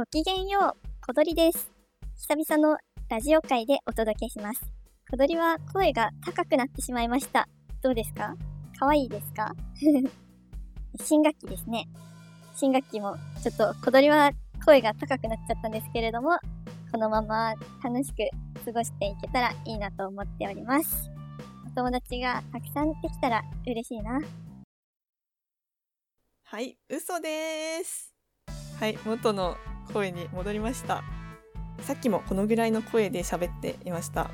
ごきげんよう、小鳥です。久々のラジオ会でお届けします。小鳥は声が高くなってしまいました。どうですか？可愛いですか？新学期ですね。新学期もちょっと小鳥は声が高くなっちゃったんですけれども、このまま楽しく過ごしていけたらいいなと思っております。お友達がたくさんできたら嬉しいな。はい、嘘です。はい、元の声に戻りました。さっきもこのぐらいの声で喋っていました。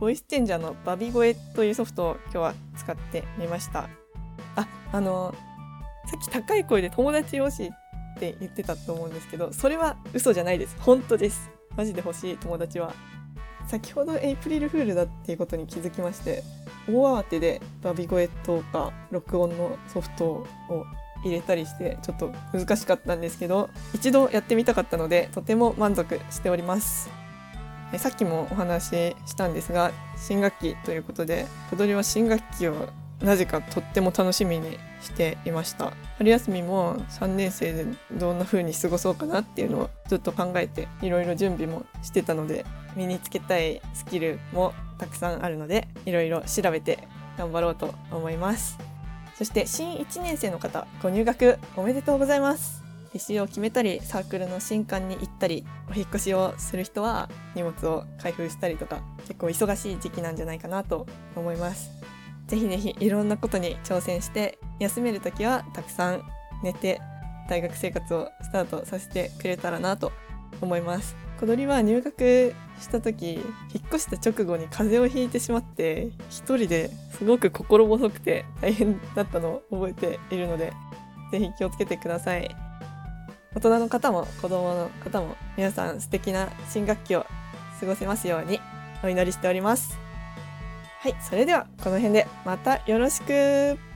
ボイスチェンジャーのバビ声というソフトを今日は使ってみました。あ、あの、さっき高い声で友達欲しいって言ってたと思うんですけど、それは嘘じゃないです。本当です。マジで欲しい友達は。先ほどエイプリルフールだっていうことに気づきまして、大慌てでバビ声とか録音のソフトを入れたりしてちょっと難しかったんですけど一度やってみたかったのでとても満足しております。さっきもお話ししたんですが新学期ということで小鳥は新学期をなぜかとっても楽しみにしていました。春休みも3年生でどんな風に過ごそうかなっていうのをずっと考えていろいろ準備もしてたので身につけたいスキルもたくさんあるのでいろいろ調べて頑張ろうと思います。そして新1年生の方ご入学おめでとうございます。履修を決めたりサークルの新刊に行ったりお引越しをする人は荷物を開封したりとか結構忙しい時期なんじゃないかなと思います。ぜひぜひいろんなことに挑戦して休める時はたくさん寝て大学生活をスタートさせてくれたらなと思います。小鳥は入学した時引っ越した直後に風邪をひいてしまって一人ですごく心細くて大変だったのを覚えているのでぜひ気をつけてください。大人の方も子供の方も皆さん素敵な新学期を過ごせますようにお祈りしております。はいそれではこの辺でまたよろしく。